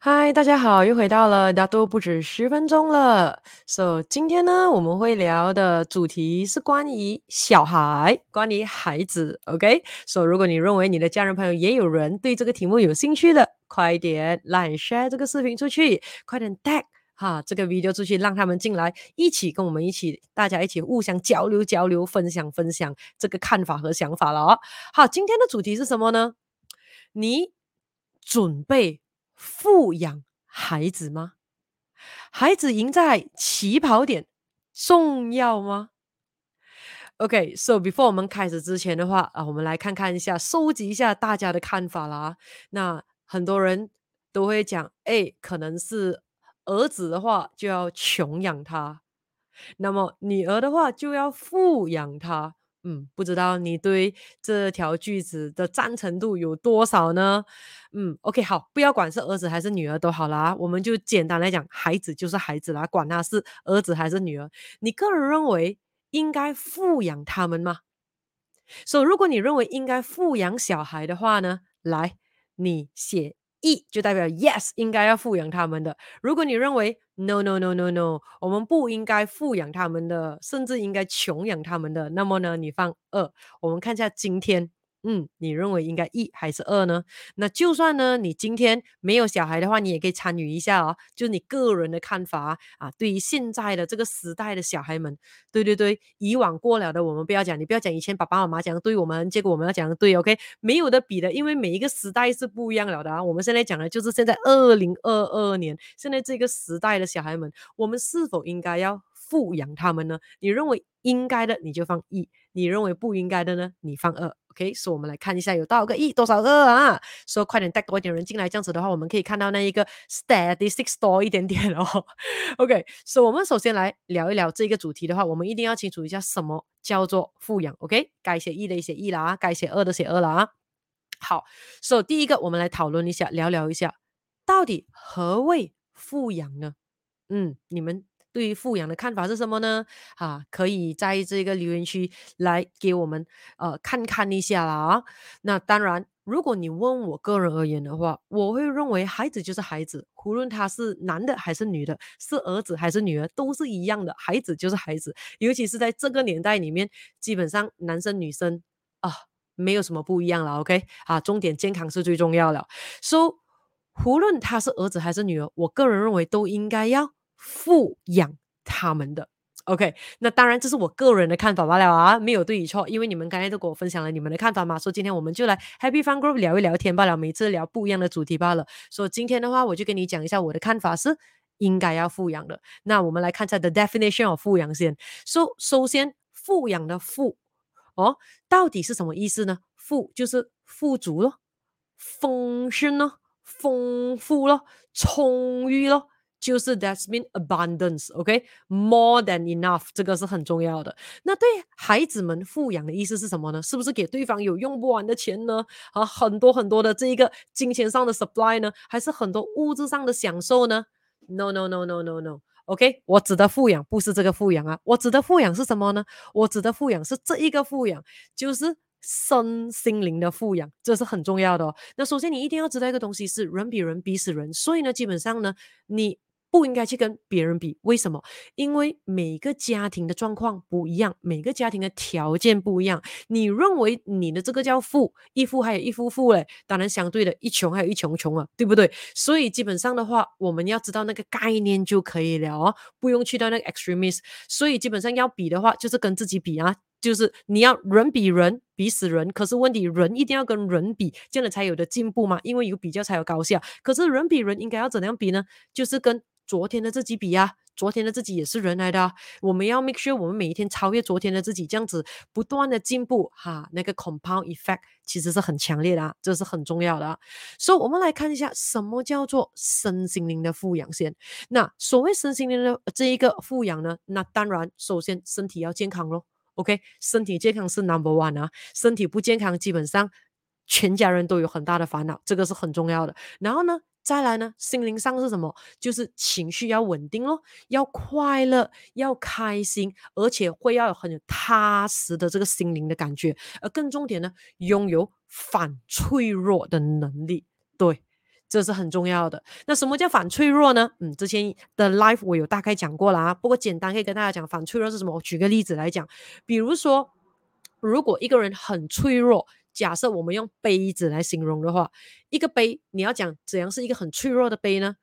嗨，大家好，又回到了大都不止十分钟了。So，今天呢，我们会聊的主题是关于小孩，关于孩子。OK，So，如果你认为你的家人朋友也有人对这个题目有兴趣的，快点来 share 这个视频出去，快点 tag 哈这个 video 出去，让他们进来，一起跟我们一起，大家一起互相交流交流，分享分享这个看法和想法了哦。好，今天的主题是什么呢？你准备富养孩子吗？孩子赢在起跑点重要吗？OK，so before 我们开始之前的话啊，我们来看看一下，收集一下大家的看法啦。那很多人都会讲，哎，可能是儿子的话就要穷养他，那么女儿的话就要富养他。嗯，不知道你对这条句子的赞成度有多少呢？嗯，OK，好，不要管是儿子还是女儿都好啦，我们就简单来讲，孩子就是孩子啦，管他是儿子还是女儿，你个人认为应该富养他们吗？所以，如果你认为应该富养小孩的话呢，来，你写。一就代表 yes，应该要富养他们的。如果你认为 no no no no no，我们不应该富养他们的，甚至应该穷养他们的，那么呢，你放二。我们看一下今天。嗯，你认为应该一还是二呢？那就算呢，你今天没有小孩的话，你也可以参与一下哦，就是你个人的看法啊。对于现在的这个时代的小孩们，对对对，以往过了的我们不要讲，你不要讲以前爸爸妈妈讲的对我们，结果我们要讲的对，OK，没有的比的，因为每一个时代是不一样了的啊。我们现在讲的就是现在二零二二年，现在这个时代的小孩们，我们是否应该要富养他们呢？你认为应该的，你就放一；你认为不应该的呢，你放二。OK，所以我们来看一下有多少个一，多少个啊？说、快点带多一点人进来，这样子的话，我们可以看到那一个 statistics 多一点点哦。OK，所、以我们首先来聊一聊这个主题的话，我们一定要清楚一下什么叫做富养。OK，该写一的写一啦，该写二的写二了啊。好，所、以第一个我们来讨论一下，聊聊一下，到底何谓富养呢？嗯，你们。对于富养的看法是什么呢？啊，可以在这个留言区来给我们呃看看一下啦啊。那当然，如果你问我个人而言的话，我会认为孩子就是孩子，无论他是男的还是女的，是儿子还是女儿，都是一样的，孩子就是孩子。尤其是在这个年代里面，基本上男生女生啊没有什么不一样了。OK，啊，重点健康是最重要的。So，无论他是儿子还是女儿，我个人认为都应该要。富养他们的，OK，那当然这是我个人的看法罢了啊，没有对与错，因为你们刚才都跟我分享了你们的看法嘛，所以今天我们就来 Happy Fun Group 聊一聊天罢了，每次聊不一样的主题罢了。所以今天的话，我就跟你讲一下我的看法是应该要富养的。那我们来看一下 The definition of 富养先。So 首先，富养的富哦，到底是什么意思呢？富就是富足咯，丰盛咯，丰富咯，充裕咯。就是 that's mean abundance，OK，more、than enough，这个是很重要的。那对孩子们富养的意思是什么呢？是不是给对方有用不完的钱呢？啊，很多很多的这一个金钱上的 supply 呢？还是很多物质上的享受呢？No，No，No，No，No，No，OK，我指的富养不是这个富养啊，我指的富养是什么呢？我指的富养是这一个富养，就是。身心灵的富养，这是很重要的哦。那首先你一定要知道一个东西是人比人比死人，所以呢，基本上呢，你不应该去跟别人比。为什么？因为每个家庭的状况不一样，每个家庭的条件不一样。你认为你的这个叫富，一富还有一富富嘞，当然相对的，一穷还有一穷穷啊，对不对？所以基本上的话，我们要知道那个概念就可以了哦，不用去到那个 extremist。所以基本上要比的话，就是跟自己比啊。就是你要人比人比死人，可是问题人一定要跟人比，这样才有的进步嘛，因为有比较才有高效。可是人比人应该要怎样比呢？就是跟昨天的自己比啊，昨天的自己也是人来的。我们要 make sure 我们每一天超越昨天的自己，这样子不断的进步哈，那个 compound effect 其实是很强烈的啊，这是很重要的啊。所以我们来看一下什么叫做身心灵的富养先。那所谓身心灵的这一个富养呢，那当然首先身体要健康咯。OK，身体健康是 number one 啊，身体不健康，基本上全家人都有很大的烦恼，这个是很重要的。然后呢，再来呢，心灵上是什么？就是情绪要稳定咯，要快乐，要开心，而且会要有很踏实的这个心灵的感觉。而更重点呢，拥有反脆弱的能力。对，这是很重要的。那什么叫反脆弱呢？嗯，之前的 life 我有大概讲过了啊，不过简单可以跟大家讲反脆弱是什么。我举个例子来讲，比如说，如果一个人很脆弱，假设我们用杯子来形容的话，一个杯，你要讲怎样是一个很脆弱的杯呢？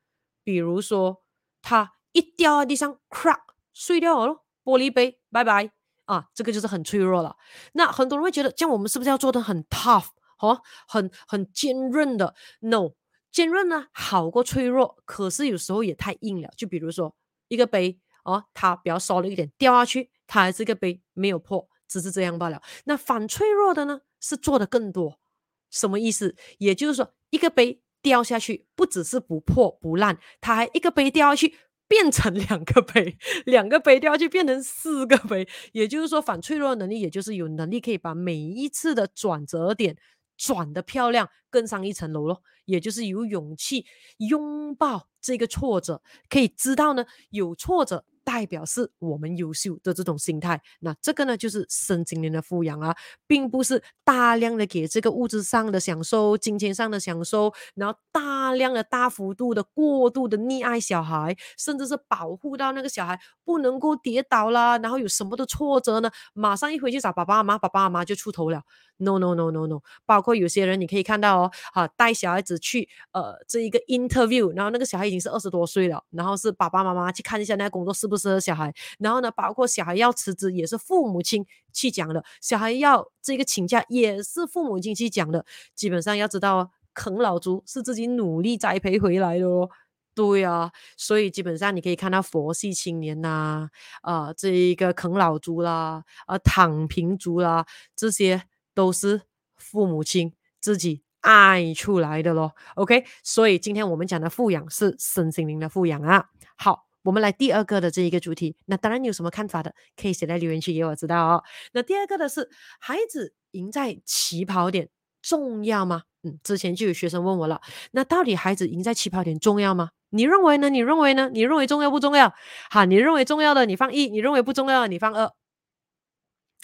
比如说，它一掉在地上，crack 碎掉了，玻璃杯，拜拜啊，这个就是很脆弱了。那很多人会觉得，这样我们是不是要做得很 tough，哦，很很坚韧的？No。坚韧呢，好过脆弱，可是有时候也太硬了。就比如说一个杯哦，它比较烧了一点，掉下去，它还是一个杯，没有破，只是这样罢了。那反脆弱的呢，是做的更多。什么意思？也就是说，一个杯掉下去，不只是不破不烂，它还一个杯掉下去变成两个杯，两个杯掉下去变成四个杯。也就是说，反脆弱的能力，也就是有能力可以把每一次的转折点。转得漂亮，更上一层楼咯，也就是有勇气拥抱这个挫折，可以知道呢，有挫折。代表是我们优秀的这种心态，那这个呢就是身心灵的富养啊，并不是大量的给这个物质上的享受、金钱上的享受，然后大量的大幅度的过度的溺爱小孩，甚至是保护到那个小孩不能够跌倒啦，然后有什么的挫折呢，马上一回去找爸爸妈妈，爸爸妈妈就出头了。No no no no no，包括有些人你可以看到哦，哈，带小孩子去呃这一个 interview，然后那个小孩已经是二十多岁了，然后是爸爸妈妈去看一下那个工作适不。适合小孩，然后呢，包括小孩要辞职也是父母亲去讲的，小孩要这个请假也是父母亲去讲的。基本上要知道，啃老族是自己努力栽培回来的哦。对啊，所以基本上你可以看到佛系青年呐，啊、这一个啃老族啦，啊、躺平族啦，这些都是父母亲自己爱出来的咯。OK，所以今天我们讲的富养是身心灵的富养啊。好。我们来第二个的这一个主题，那当然你有什么看法的，可以写在留言区给我知道哦。那第二个的是，孩子赢在起跑点重要吗？嗯，之前就有学生问我了，那到底孩子赢在起跑点重要吗？你认为呢？你认为呢？你认为重要不重要？好，你认为重要的你放一，你认为不重要的你放二。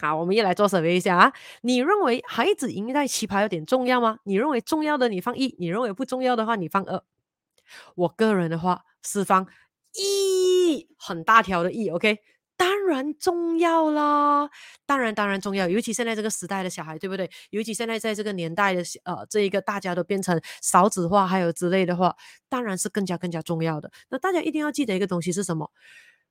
好，我们也来做准备一下啊。你认为孩子赢在起跑点重要吗？你认为重要的你放一，你认为不重要的话你放二。我个人的话是放。一很大条的一 OK，当然重要啦，当然当然重要，尤其现在这个时代的小孩，对不对？尤其现在在这个年代的呃，这一个大家都变成少子化，还有之类的话，当然是更加更加重要的。那大家一定要记得一个东西是什么？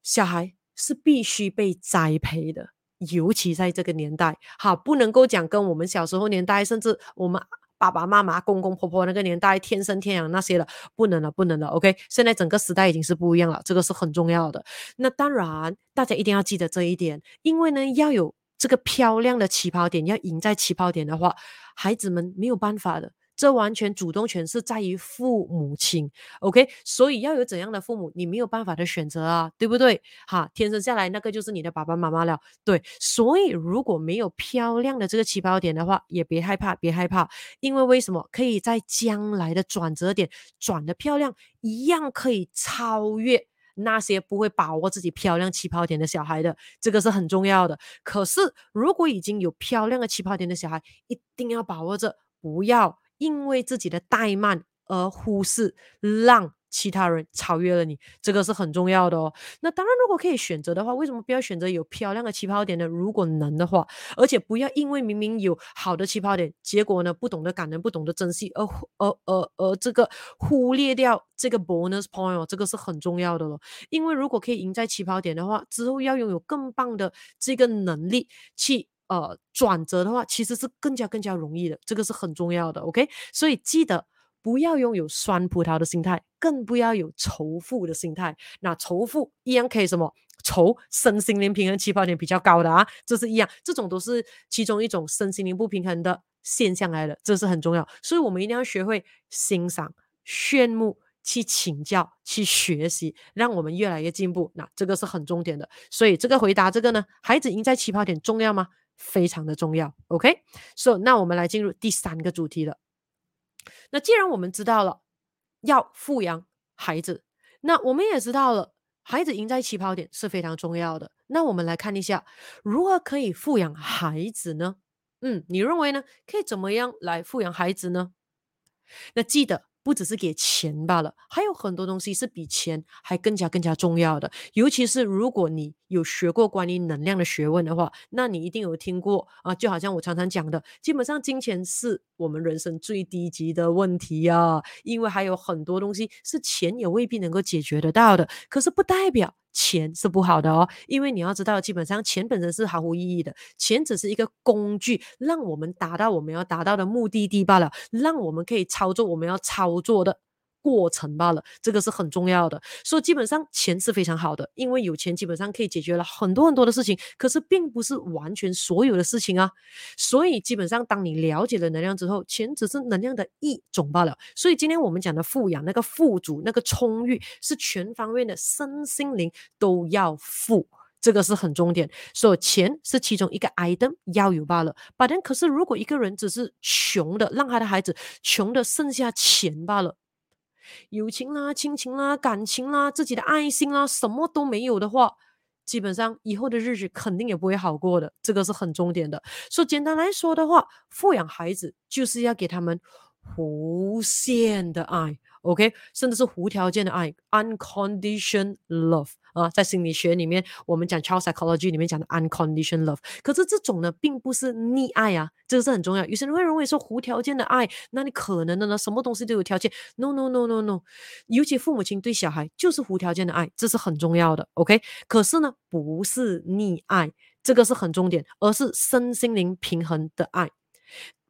小孩是必须被栽培的，尤其在这个年代，好，不能够讲跟我们小时候年代，甚至我们。爸爸妈妈、公公婆婆那个年代，天生天养那些了，不能了，不能了。OK，现在整个时代已经是不一样了，这个是很重要的。那当然，大家一定要记得这一点，因为呢，要有这个漂亮的起跑点，要赢在起跑点的话，孩子们没有办法的。这完全主动权是在于父母亲，OK？所以要有怎样的父母，你没有办法的选择啊，对不对？哈，天生下来那个就是你的爸爸妈妈了，对。所以如果没有漂亮的这个起跑点的话，也别害怕，别害怕，因为为什么？可以在将来的转折点转的漂亮，一样可以超越那些不会把握自己漂亮起跑点的小孩的，这个是很重要的。可是如果已经有漂亮的起跑点的小孩，一定要把握着，不要。因为自己的怠慢而忽视，让其他人超越了你，这个是很重要的哦。那当然，如果可以选择的话，为什么不要选择有漂亮的起跑点呢？如果能的话，而且不要因为明明有好的起跑点，结果呢不懂得感恩，不懂得珍惜，而而而而这个忽略掉这个 bonus point 哦，这个是很重要的咯。因为如果可以赢在起跑点的话，之后要拥有更棒的这个能力去。呃，转折的话，其实是更加更加容易的，这个是很重要的，OK？所以记得不要拥有酸葡萄的心态，更不要有仇富的心态。那仇富一样可以什么？仇身心灵平衡起跑点比较高的啊，这是一样，这种都是其中一种身心灵不平衡的现象来的，这是很重要。所以我们一定要学会欣赏、羡慕、去请教、去学习，让我们越来越进步。那这个是很重点的。所以这个回答这个呢，孩子赢在起跑点重要吗？非常的重要，OK，so 那我们来进入第三个主题了。那既然我们知道了要富养孩子，那我们也知道了孩子赢在起跑点是非常重要的。那我们来看一下如何可以富养孩子呢？嗯，你认为呢？可以怎么样来富养孩子呢？那记得不只是给钱罢了，还有很多东西是比钱还更加更加重要的。尤其是如果你有学过关于能量的学问的话，那你一定有听过啊，就好像我常常讲的，基本上金钱是我们人生最低级的问题啊，因为还有很多东西是钱也未必能够解决得到的。可是不代表钱是不好的哦，因为你要知道，基本上钱本身是毫无意义的，钱只是一个工具，让我们达到我们要达到的目的地罢了，让我们可以操作我们要操作的过程罢了，这个是很重要的。所以基本上钱是非常好的，因为有钱基本上可以解决了很多很多的事情，可是并不是完全所有的事情啊。所以基本上当你了解了能量之后，钱只是能量的一种罢了。所以今天我们讲的富养，那个富足，那个充裕，是全方面的身心灵都要富，这个是很重点。所以钱是其中一个 item 要有罢了。但可是如果一个人只是穷的，让他的孩子穷的剩下钱罢了。友情啦、亲情啦、感情啦、自己的爱心啦，什么都没有的话，基本上以后的日子肯定也不会好过的，这个是很重点的。所以简单来说的话，富养孩子就是要给他们无限的爱。OK，甚至是无条件的爱，unconditional love 啊，在心理学里面，我们讲 child psychology 里面讲的 unconditional love。可是这种呢，并不是溺爱啊，这个是很重要。有些人会认为说无条件的爱，那你可能的呢，什么东西都有条件？No no no no no，尤其父母亲对小孩就是无条件的爱，这是很重要的。OK，可是呢，不是溺爱，这个是很重点，而是身心灵平衡的爱。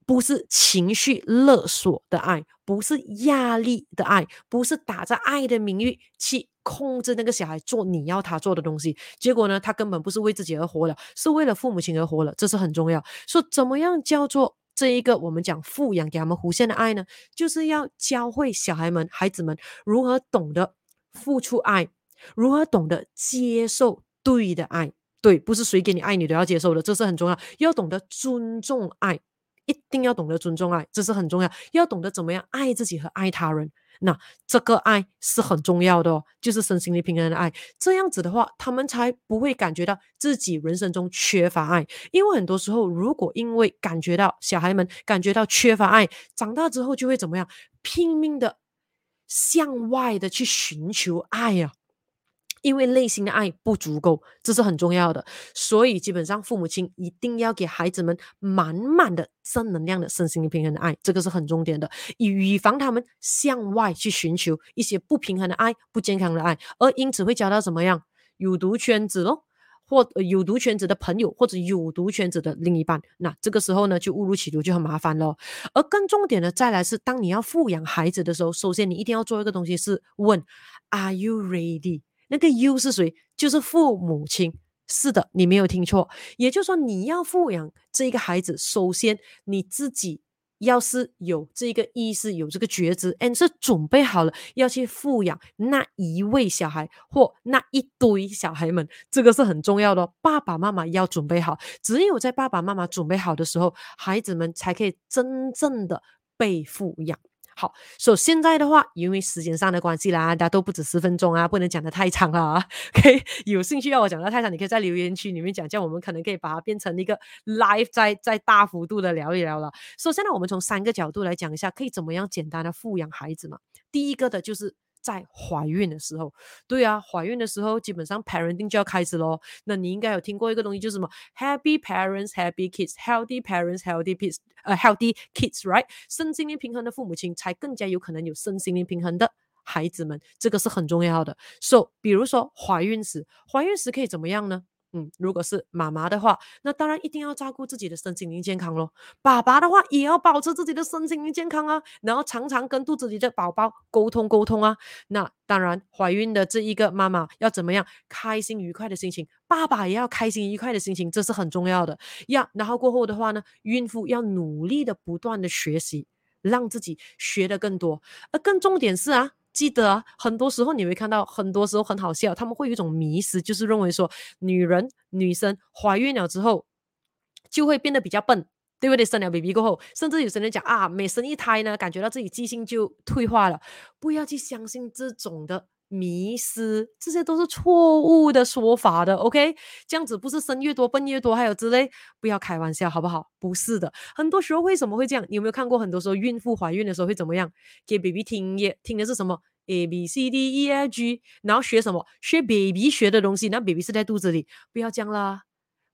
不是情绪勒索的爱，不是压力的爱，不是打着爱的名义去控制那个小孩做你要他做的东西。结果呢，他根本不是为自己而活了，是为了父母亲而活了。这是很重要。说怎么样叫做这一个我们讲富养给他们无限的爱呢？就是要教会小孩们、孩子们如何懂得付出爱，如何懂得接受对的爱。对，不是谁给你爱你都要接受的，这是很重要。要懂得尊重爱。一定要懂得尊重爱，这是很重要。要懂得怎么样爱自己和爱他人，那这个爱是很重要的哦，就是身心灵平衡的爱。这样子的话，他们才不会感觉到自己人生中缺乏爱。因为很多时候，如果因为感觉到小孩们感觉到缺乏爱，长大之后就会怎么样，拼命的向外的去寻求爱呀。因为内心的爱不足够，这是很重要的，所以基本上父母亲一定要给孩子们满满的正能量的身心平衡的爱，这个是很重点的，以防他们向外去寻求一些不平衡的爱、不健康的爱，而因此会交到怎么样有毒圈子咯，或有毒圈子的朋友，或者有毒圈子的另一半，那这个时候呢就误入歧途就很麻烦咯。而更重点的再来是，当你要富养孩子的时候，首先你一定要做一个东西是问：Are you ready？那个 you 是谁？就是父母亲。是的，你没有听错。也就是说，你要富养这一个孩子，首先你自己要是有这个意识，有这个觉知，，and，是准备好了要去富养那一位小孩或那一堆小孩们，这个是很重要的。爸爸妈妈要准备好，只有在爸爸妈妈准备好的时候，孩子们才可以真正的被富养。好，所以现在的话，因为时间上的关系啦，大家都不止十分钟啊，不能讲的太长了啊。OK，有兴趣要我讲的太长，你可以在留言区里面讲，这样我们可能可以把它变成一个 live，再再大幅度的聊一聊了。所以现在我们从三个角度来讲一下，可以怎么样简单的富养孩子嘛？第一个的就是。在怀孕的时候，对啊，怀孕的时候基本上 parenting 就要开始咯。那你应该有听过一个东西，就是什么 Happy parents, happy kids, healthy parents, healthy kids，呃，healthy kids，right？身心灵平衡的父母亲才更加有可能有身心灵平衡的孩子们，这个是很重要的。So，比如说怀孕时，怀孕时可以怎么样呢？嗯，如果是妈妈的话，那当然一定要照顾自己的身心灵健康咯。爸爸的话也要保持自己的身心灵健康啊，然后常常跟肚子里的宝宝沟通沟通啊。那当然，怀孕的这一个妈妈要怎么样？开心愉快的心情，爸爸也要开心愉快的心情，这是很重要的呀。然后过后的话呢，孕妇要努力的不断的学习，让自己学得更多。而更重点是啊。记得啊，很多时候你会看到，很多时候很好笑，他们会有一种迷思，就是认为说，女人、女生怀孕了之后就会变得比较笨，对不对？生了 baby 过后，甚至有些人讲啊，每生一胎呢，感觉到自己记性就退化了。不要去相信这种的迷失，这些都是错误的说法的。OK，这样子不是生越多笨越多，还有之类，不要开玩笑，好不好？不是的，很多时候为什么会这样？你有没有看过？很多时候孕妇怀孕的时候会怎么样？给 baby 听也听的是什么？A B C D E F G，然后学什么？学 baby 学的东西，那 baby 是在肚子里，不要这样啦。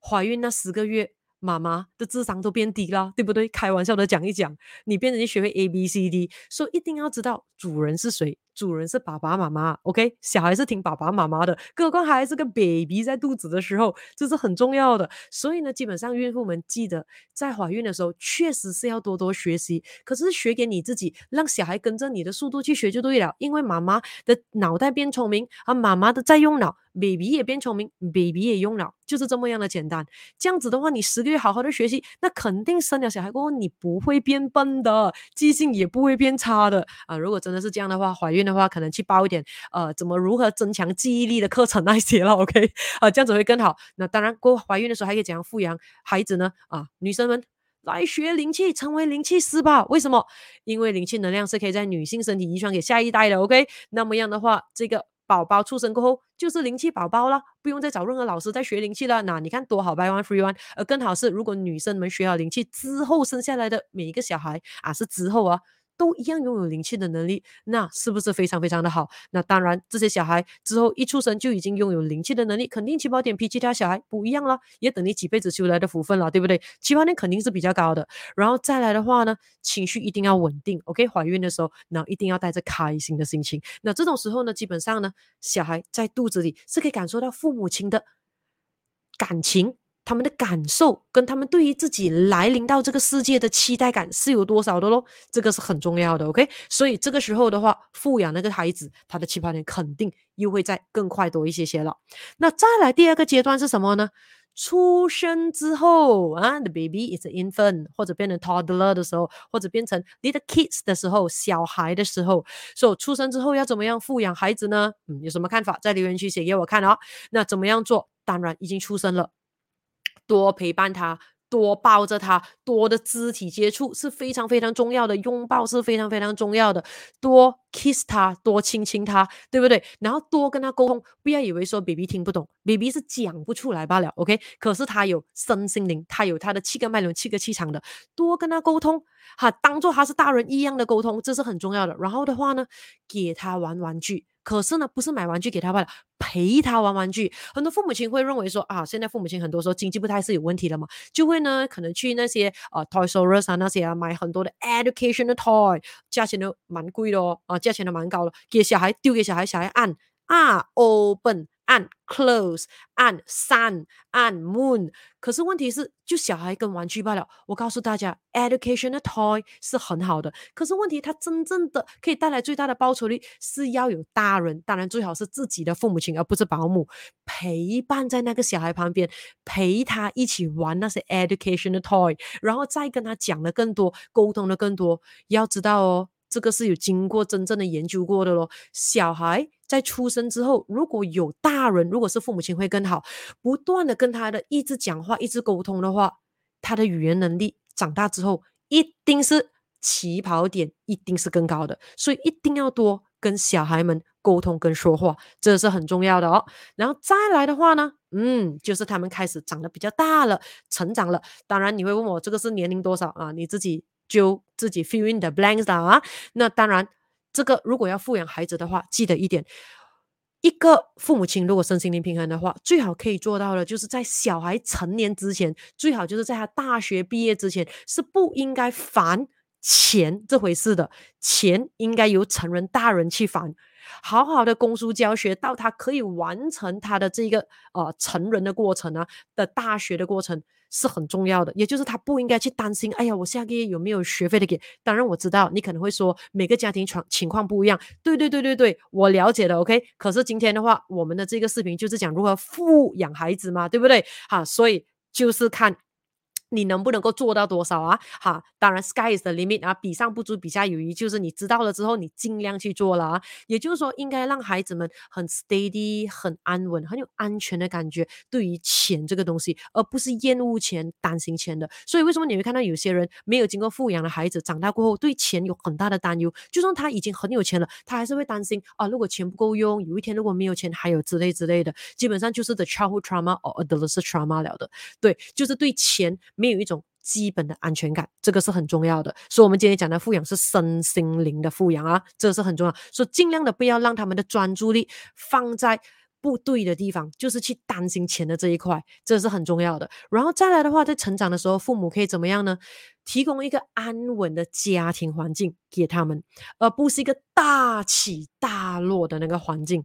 怀孕那十个月。妈妈的智商都变低了，对不对？开玩笑的讲一讲，你变成你学会 A B C D，所以一定要知道主人是谁。主人是爸爸妈妈，OK？小孩是听爸爸妈妈的，更何况还是个 baby 在肚子的时候，这是很重要的。所以呢，基本上孕妇们记得在怀孕的时候，确实是要多多学习。可是学给你自己，让小孩跟着你的速度去学就对了。因为妈妈的脑袋变聪明，而妈妈的在用脑，baby 也变聪明，baby 也用脑，就是这么样的简单。这样子的话，你十个月好好的学习，那肯定生了小孩过后，你不会变笨的，记性也不会变差的啊。如果真的是这样的话，怀孕。的话，可能去报一点呃，怎么如何增强记忆力的课程那些了，OK，啊，这样子会更好。那当然，过怀孕的时候还可以怎样富养孩子呢？啊，女生们来学灵气，成为灵气师吧。为什么？因为灵气能量是可以在女性身体遗传给下一代的，OK。那么样的话，这个宝宝出生过后就是灵气宝宝了，不用再找任何老师再学灵气了。那你看多好，buy one free one。而更好是，如果女生们学好灵气之后生下来的每一个小孩啊，是之后啊。都一样拥有灵气的能力，那是不是非常非常的好？那当然，这些小孩之后一出生就已经拥有灵气的能力，肯定起跑点比其他小孩不一样了，也等你几辈子修来的福分了，对不对？起跑点肯定是比较高的。然后再来的话呢，情绪一定要稳定，OK？怀孕的时候，那一定要带着开心的心情。那这种时候呢，基本上呢，小孩在肚子里是可以感受到父母亲的感情。他们的感受跟他们对于自己来临到这个世界的期待感是有多少的咯？这个是很重要的，OK？所以这个时候的话，富养那个孩子，他的起跑点肯定又会再更快多一些些了。那再来第二个阶段是什么呢？出生之后啊，the baby is infant，或者变成 toddler 的时候，或者变成 little kids 的时候，小孩的时候，所以出生之后要怎么样富养孩子呢？嗯，有什么看法？在留言区写给我看哦。那怎么样做？当然已经出生了。多陪伴他，多抱着他，多的肢体接触是非常非常重要的，拥抱是非常非常重要的，多 kiss 他，多亲亲他，对不对？然后多跟他沟通，不要以为说 baby 听不懂，baby 是讲不出来罢了，OK？可是他有身心灵，他有他的气根脉轮、气个气场的，多跟他沟通，哈，当做他是大人一样的沟通，这是很重要的。然后的话呢，给他玩玩具。可是呢，不是买玩具给他玩，陪他玩玩具。很多父母亲会认为说啊，现在父母亲很多时候经济不太是有问题了嘛，就会呢可能去那些呃 Toys R Us 啊那些啊买很多的 educational toy，价钱都蛮贵的哦，啊价钱都蛮高的，给小孩丢给小孩，小孩按啊 open。按 close，按 sun，按 moon，可是问题是，就小孩跟玩具罢了。我告诉大家，educational toy 是很好的，可是问题，它真正的可以带来最大的报酬率，是要有大人，当然最好是自己的父母亲，而不是保姆陪伴在那个小孩旁边，陪他一起玩那些 educational toy，然后再跟他讲的更多，沟通的更多。要知道哦，这个是有经过真正的研究过的咯，小孩。在出生之后，如果有大人，如果是父母亲会更好，不断的跟他的一直讲话，一直沟通的话，他的语言能力长大之后一定是起跑点，一定是更高的。所以一定要多跟小孩们沟通跟说话，这是很重要的哦。然后再来的话呢，嗯，就是他们开始长得比较大了，成长了。当然你会问我这个是年龄多少啊？你自己就自己 fill in the blanks 啊。那当然。这个如果要富养孩子的话，记得一点，一个父母亲如果身心灵平衡的话，最好可以做到的，就是在小孩成年之前，最好就是在他大学毕业之前，是不应该烦钱这回事的，钱应该由成人大人去烦。好好的供书教学，到他可以完成他的这个呃成人的过程啊的大学的过程是很重要的，也就是他不应该去担心，哎呀，我下个月有没有学费的给？当然我知道你可能会说每个家庭情情况不一样，对对对对对，我了解的，OK。可是今天的话，我们的这个视频就是讲如何富养孩子嘛，对不对？好，所以就是看。你能不能够做到多少啊？哈，当然，sky is the limit 啊，比上不足，比下有余，就是你知道了之后，你尽量去做了啊。也就是说，应该让孩子们很 steady、很安稳、很有安全的感觉，对于钱这个东西，而不是厌恶钱、担心钱的。所以，为什么你会看到有些人没有经过富养的孩子，长大过后对钱有很大的担忧？就算他已经很有钱了，他还是会担心啊，如果钱不够用，有一天如果没有钱，还有之类之类的。基本上就是 the childhood trauma or adolescent trauma 了的。对，就是对钱。没有一种基本的安全感，这个是很重要的。所以，我们今天讲的富养是身心灵的富养啊，这个是很重要。所以，尽量的不要让他们的专注力放在不对的地方，就是去担心钱的这一块，这是很重要的。然后再来的话，在成长的时候，父母可以怎么样呢？提供一个安稳的家庭环境给他们，而不是一个大起大落的那个环境。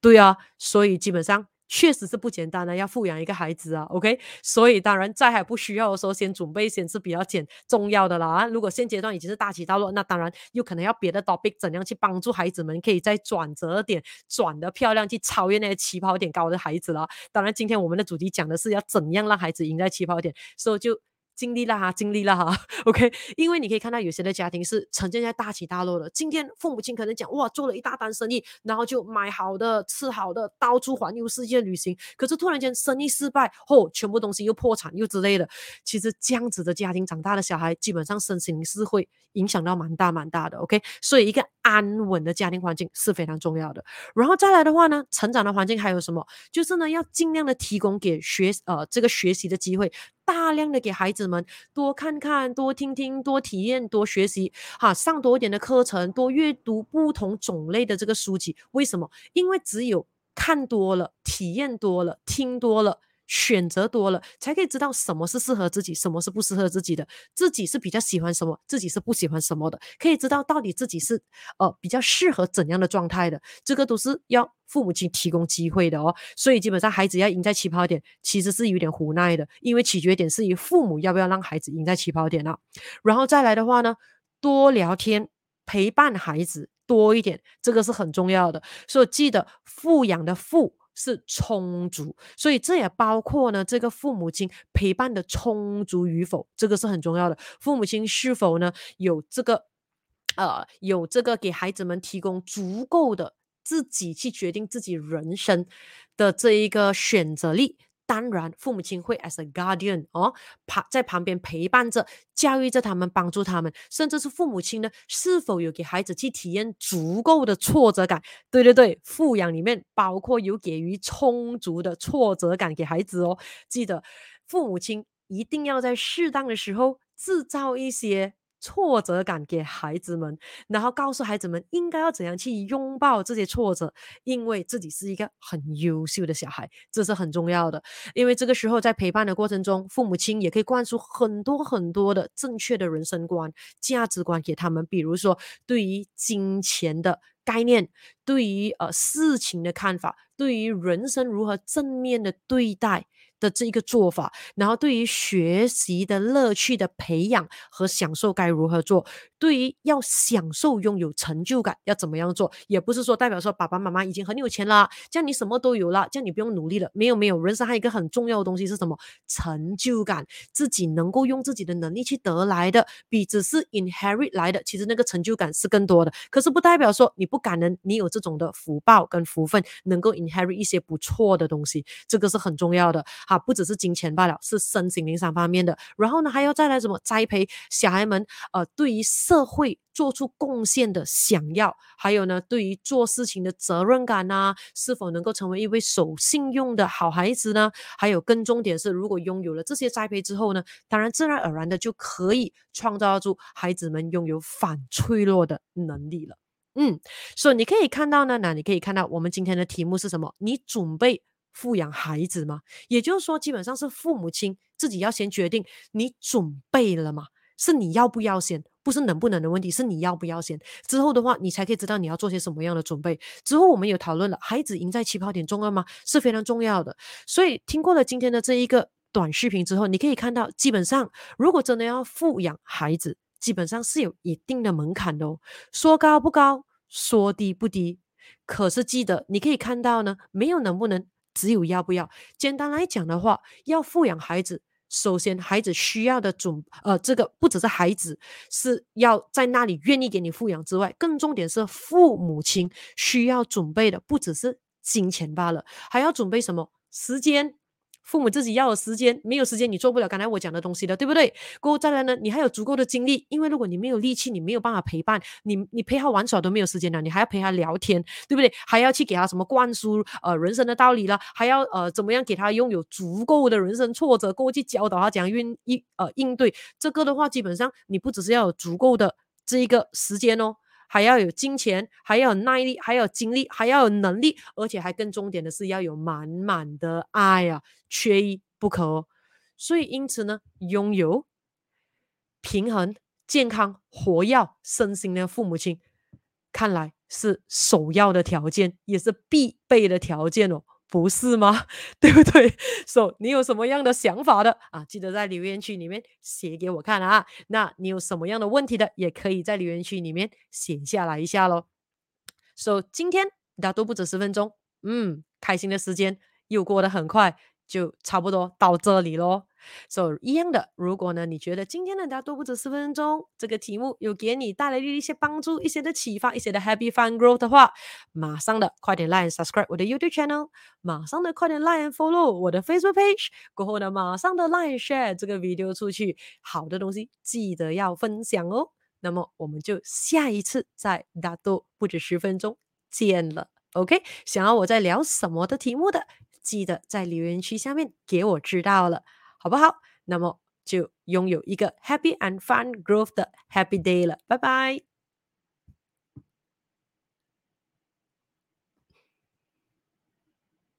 对啊，所以基本上。确实是不简单的，要富养一个孩子啊，OK？所以当然在还不需要的时候，先准备先是比较简重要的啦。如果现阶段已经是大起大落，那当然有可能要别的 topic，怎样去帮助孩子们可以在转折点转得漂亮，去超越那些起跑点高的孩子了。当然，今天我们的主题讲的是要怎样让孩子赢在起跑点，所以就。尽力了哈，尽力了哈，OK。因为你可以看到有些的家庭是呈现在大起大落的。今天父母亲可能讲哇，做了一大单生意，然后就买好的、吃好的，到处环游世界旅行。可是突然间生意失败后，全部东西又破产又之类的。其实这样子的家庭长大的小孩，基本上身心是会影响到蛮大蛮大的。OK，所以一个安稳的家庭环境是非常重要的。然后再来的话呢，成长的环境还有什么？就是呢，要尽量的提供给学呃这个学习的机会。大量的给孩子们多看看、多听听、多体验、多学习，哈，上多一点的课程，多阅读不同种类的这个书籍。为什么？因为只有看多了、体验多了、听多了。选择多了，才可以知道什么是适合自己，什么是不适合自己的。自己是比较喜欢什么，自己是不喜欢什么的，可以知道到底自己是呃比较适合怎样的状态的。这个都是要父母亲提供机会的哦。所以基本上孩子要赢在起跑点，其实是有点无奈的，因为取决点是于父母要不要让孩子赢在起跑点啊。然后再来的话呢，多聊天，陪伴孩子多一点，这个是很重要的。所以记得富养的富。是充足，所以这也包括呢，这个父母亲陪伴的充足与否，这个是很重要的。父母亲是否呢有这个，呃，有这个给孩子们提供足够的自己去决定自己人生的这一个选择力。当然，父母亲会 as a guardian 哦，旁在旁边陪伴着、教育着他们、帮助他们，甚至是父母亲呢，是否有给孩子去体验足够的挫折感？对对对，富养里面包括有给予充足的挫折感给孩子哦。记得，父母亲一定要在适当的时候制造一些。挫折感给孩子们，然后告诉孩子们应该要怎样去拥抱这些挫折，因为自己是一个很优秀的小孩，这是很重要的。因为这个时候在陪伴的过程中，父母亲也可以灌输很多很多的正确的人生观、价值观给他们，比如说对于金钱的概念，对于呃事情的看法，对于人生如何正面的对待。的这一个做法，然后对于学习的乐趣的培养和享受该如何做？对于要享受拥有成就感要怎么样做？也不是说代表说爸爸妈妈已经很有钱了，这样你什么都有了，这样你不用努力了。没有没有，人生还有一个很重要的东西是什么？成就感，自己能够用自己的能力去得来的，比只是 inherit 来的，其实那个成就感是更多的。可是不代表说你不感恩，你有这种的福报跟福分，能够 inherit 一些不错的东西，这个是很重要的。啊，不只是金钱罢了，是身心灵三方面的。然后呢，还要再来什么栽培小孩们？呃，对于社会做出贡献的想要，还有呢，对于做事情的责任感啊，是否能够成为一位守信用的好孩子呢？还有更重点是，如果拥有了这些栽培之后呢，当然自然而然的就可以创造出孩子们拥有反脆弱的能力了。嗯，所以你可以看到呢，那你可以看到我们今天的题目是什么？你准备。富养孩子吗？也就是说，基本上是父母亲自己要先决定，你准备了吗？是你要不要先，不是能不能的问题，是你要不要先。之后的话，你才可以知道你要做些什么样的准备。之后我们有讨论了，孩子赢在起跑点重要吗？是非常重要的。所以听过了今天的这一个短视频之后，你可以看到，基本上如果真的要富养孩子，基本上是有一定的门槛的哦。说高不高，说低不低。可是记得，你可以看到呢，没有能不能。只有要不要？简单来讲的话，要富养孩子，首先，孩子需要的准，呃，这个不只是孩子是要在那里愿意给你抚养之外，更重点是父母亲需要准备的不只是金钱罢了，还要准备什么？时间。父母自己要有时间，没有时间你做不了刚才我讲的东西的，对不对？过后再来呢，你还有足够的精力，因为如果你没有力气，你没有办法陪伴你，你陪他玩耍都没有时间了，你还要陪他聊天，对不对？还要去给他什么灌输呃人生的道理了，还要呃怎么样给他拥有足够的人生挫折，过后去教导他怎样应应呃应对这个的话，基本上你不只是要有足够的这一个时间哦。还要有金钱，还要有耐力，还要有精力，还要有能力，而且还更重点的是要有满满的爱啊，缺一不可哦。所以因此呢，拥有平衡、健康、活跃身心的父母亲，看来是首要的条件，也是必备的条件哦。不是吗？对不对？So，你有什么样的想法的啊？记得在留言区里面写给我看啊。那你有什么样的问题的，也可以在留言区里面写下来一下喽。So，今天大家都不止十分钟，嗯，开心的时间又过得很快。就差不多到这里喽。So 一样的，如果呢，你觉得今天的大家都不止十分钟，这个题目有给你带来一些帮助、一些的启发、一些的 Happy Fun Growth 的话，马上的快点 Like Subscribe 我的 YouTube Channel，马上的快点 Like Follow 我的 Facebook Page，过后呢，马上的 Like Share 这个 video 出去，好的东西记得要分享哦。那么我们就下一次在大多不止十分钟见了。OK，想要我在聊什么的题目的？记得在留言区下面给我知道了，好不好？那么就拥有一个 happy and fun growth 的 happy day 了，拜拜。